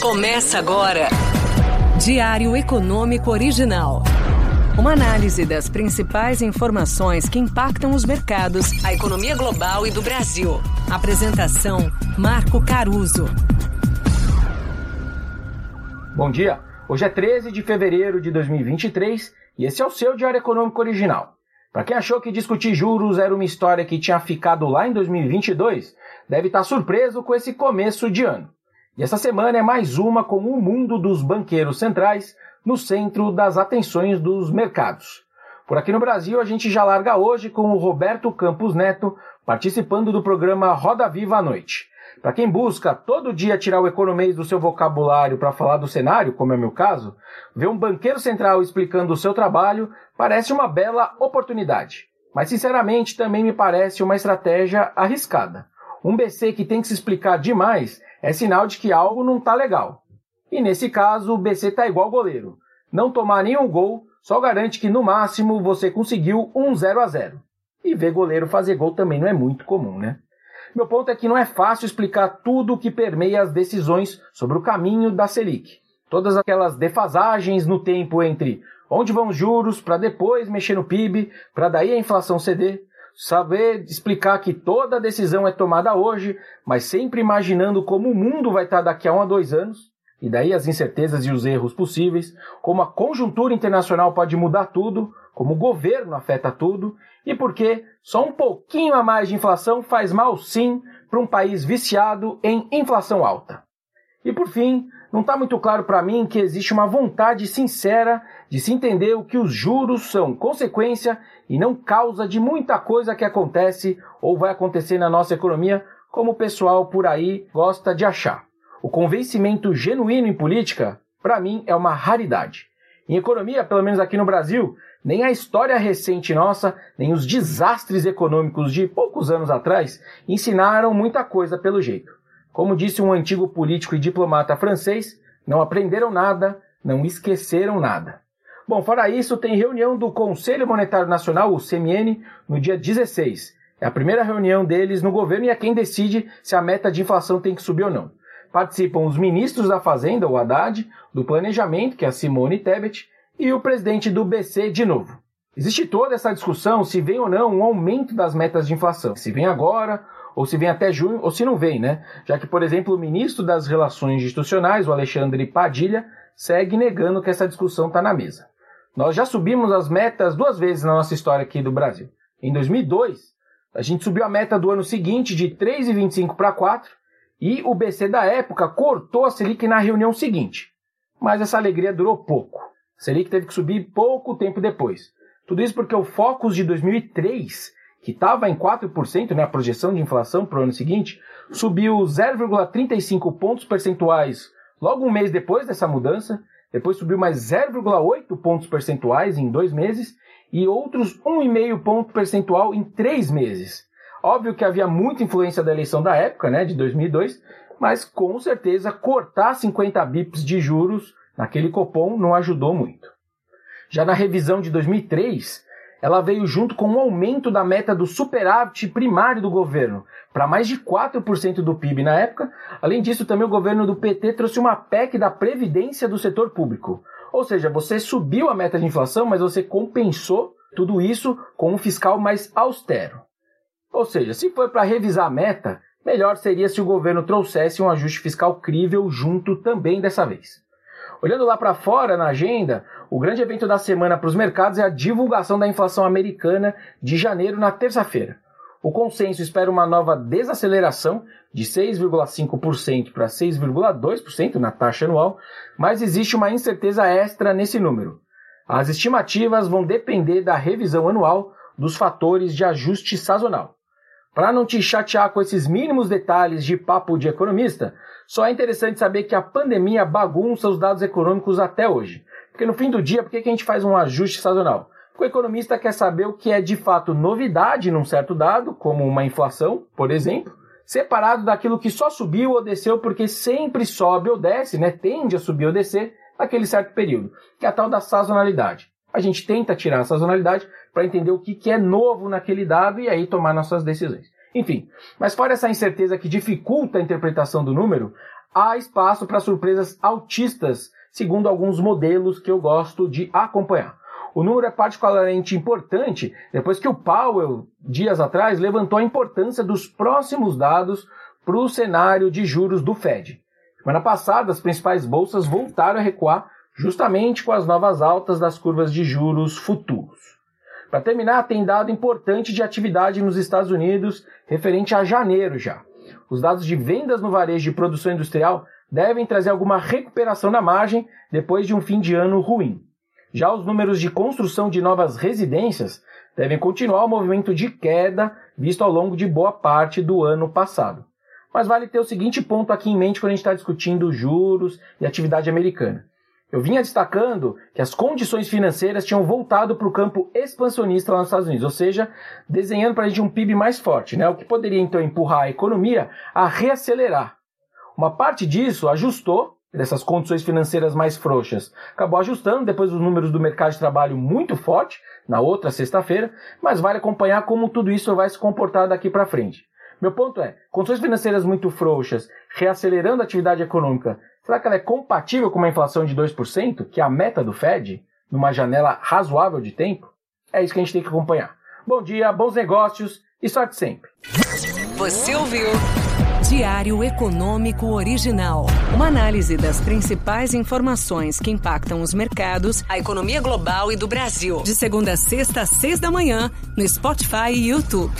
Começa agora. Diário Econômico Original. Uma análise das principais informações que impactam os mercados, a economia global e do Brasil. Apresentação: Marco Caruso. Bom dia. Hoje é 13 de fevereiro de 2023 e esse é o seu Diário Econômico Original. Para quem achou que discutir juros era uma história que tinha ficado lá em 2022, deve estar surpreso com esse começo de ano. E essa semana é mais uma com o mundo dos banqueiros centrais no centro das atenções dos mercados. Por aqui no Brasil, a gente já larga hoje com o Roberto Campos Neto participando do programa Roda Viva à Noite. Para quem busca todo dia tirar o economês do seu vocabulário para falar do cenário, como é o meu caso, ver um banqueiro central explicando o seu trabalho parece uma bela oportunidade. Mas, sinceramente, também me parece uma estratégia arriscada. Um BC que tem que se explicar demais é sinal de que algo não está legal. E nesse caso, o BC está igual goleiro. Não tomar nenhum gol só garante que no máximo você conseguiu um 0 a 0. E ver goleiro fazer gol também não é muito comum, né? Meu ponto é que não é fácil explicar tudo o que permeia as decisões sobre o caminho da Selic. Todas aquelas defasagens no tempo entre onde vão os juros para depois mexer no PIB, para daí a inflação ceder, saber explicar que toda decisão é tomada hoje, mas sempre imaginando como o mundo vai estar daqui a um a dois anos, e daí as incertezas e os erros possíveis, como a conjuntura internacional pode mudar tudo, como o governo afeta tudo, e porque só um pouquinho a mais de inflação faz mal sim para um país viciado em inflação alta. E por fim, não está muito claro para mim que existe uma vontade sincera de se entender o que os juros são consequência e não causa de muita coisa que acontece ou vai acontecer na nossa economia, como o pessoal por aí gosta de achar. O convencimento genuíno em política, para mim, é uma raridade. Em economia, pelo menos aqui no Brasil, nem a história recente nossa, nem os desastres econômicos de poucos anos atrás ensinaram muita coisa pelo jeito. Como disse um antigo político e diplomata francês, não aprenderam nada, não esqueceram nada. Bom, fora isso, tem reunião do Conselho Monetário Nacional, o CMN, no dia 16. É a primeira reunião deles no governo e é quem decide se a meta de inflação tem que subir ou não. Participam os ministros da Fazenda, o Haddad, do Planejamento, que é a Simone Tebet, e o presidente do BC de novo. Existe toda essa discussão se vem ou não um aumento das metas de inflação. Se vem agora ou se vem até junho, ou se não vem, né? Já que, por exemplo, o ministro das Relações Institucionais, o Alexandre Padilha, segue negando que essa discussão está na mesa. Nós já subimos as metas duas vezes na nossa história aqui do Brasil. Em 2002, a gente subiu a meta do ano seguinte de 3,25 para 4 e o BC da época cortou a Selic na reunião seguinte. Mas essa alegria durou pouco. A Selic teve que subir pouco tempo depois. Tudo isso porque o Focus de 2003 que estava em 4%, né, a projeção de inflação para o ano seguinte, subiu 0,35 pontos percentuais logo um mês depois dessa mudança, depois subiu mais 0,8 pontos percentuais em dois meses e outros 1,5 ponto percentual em três meses. Óbvio que havia muita influência da eleição da época, né, de 2002, mas com certeza cortar 50 bips de juros naquele copom não ajudou muito. Já na revisão de 2003, ela veio junto com um aumento da meta do superávit primário do governo, para mais de 4% do PIB na época. Além disso, também o governo do PT trouxe uma PEC da previdência do setor público. Ou seja, você subiu a meta de inflação, mas você compensou tudo isso com um fiscal mais austero. Ou seja, se for para revisar a meta, melhor seria se o governo trouxesse um ajuste fiscal crível junto também dessa vez. Olhando lá para fora na agenda, o grande evento da semana para os mercados é a divulgação da inflação americana de janeiro na terça-feira. O consenso espera uma nova desaceleração de 6,5% para 6,2% na taxa anual, mas existe uma incerteza extra nesse número. As estimativas vão depender da revisão anual dos fatores de ajuste sazonal. Para não te chatear com esses mínimos detalhes de papo de economista, só é interessante saber que a pandemia bagunça os dados econômicos até hoje. Porque no fim do dia, por que a gente faz um ajuste sazonal? Porque o economista quer saber o que é de fato novidade num certo dado, como uma inflação, por exemplo, separado daquilo que só subiu ou desceu porque sempre sobe ou desce, né? Tende a subir ou descer naquele certo período, que é a tal da sazonalidade. A gente tenta tirar a sazonalidade para entender o que, que é novo naquele dado e aí tomar nossas decisões. Enfim, mas fora essa incerteza que dificulta a interpretação do número, há espaço para surpresas altistas, segundo alguns modelos que eu gosto de acompanhar. O número é particularmente importante depois que o Powell, dias atrás, levantou a importância dos próximos dados para o cenário de juros do Fed. Semana passada, as principais bolsas voltaram a recuar justamente com as novas altas das curvas de juros futuros. Para terminar, tem dado importante de atividade nos Estados Unidos referente a janeiro já. Os dados de vendas no varejo de produção industrial devem trazer alguma recuperação na margem depois de um fim de ano ruim. Já os números de construção de novas residências devem continuar o movimento de queda visto ao longo de boa parte do ano passado. Mas vale ter o seguinte ponto aqui em mente quando a gente está discutindo juros e atividade americana. Eu vinha destacando que as condições financeiras tinham voltado para o campo expansionista lá nos Estados Unidos, ou seja, desenhando para a gente um PIB mais forte, né? o que poderia então empurrar a economia a reacelerar. Uma parte disso ajustou, dessas condições financeiras mais frouxas, acabou ajustando depois dos números do mercado de trabalho muito forte, na outra sexta-feira, mas vale acompanhar como tudo isso vai se comportar daqui para frente. Meu ponto é, condições financeiras muito frouxas, reacelerando a atividade econômica, será que ela é compatível com uma inflação de 2%, que é a meta do Fed, numa janela razoável de tempo? É isso que a gente tem que acompanhar. Bom dia, bons negócios e sorte sempre. Você ouviu Diário Econômico Original. Uma análise das principais informações que impactam os mercados, a economia global e do Brasil. De segunda a sexta, às seis da manhã, no Spotify e YouTube.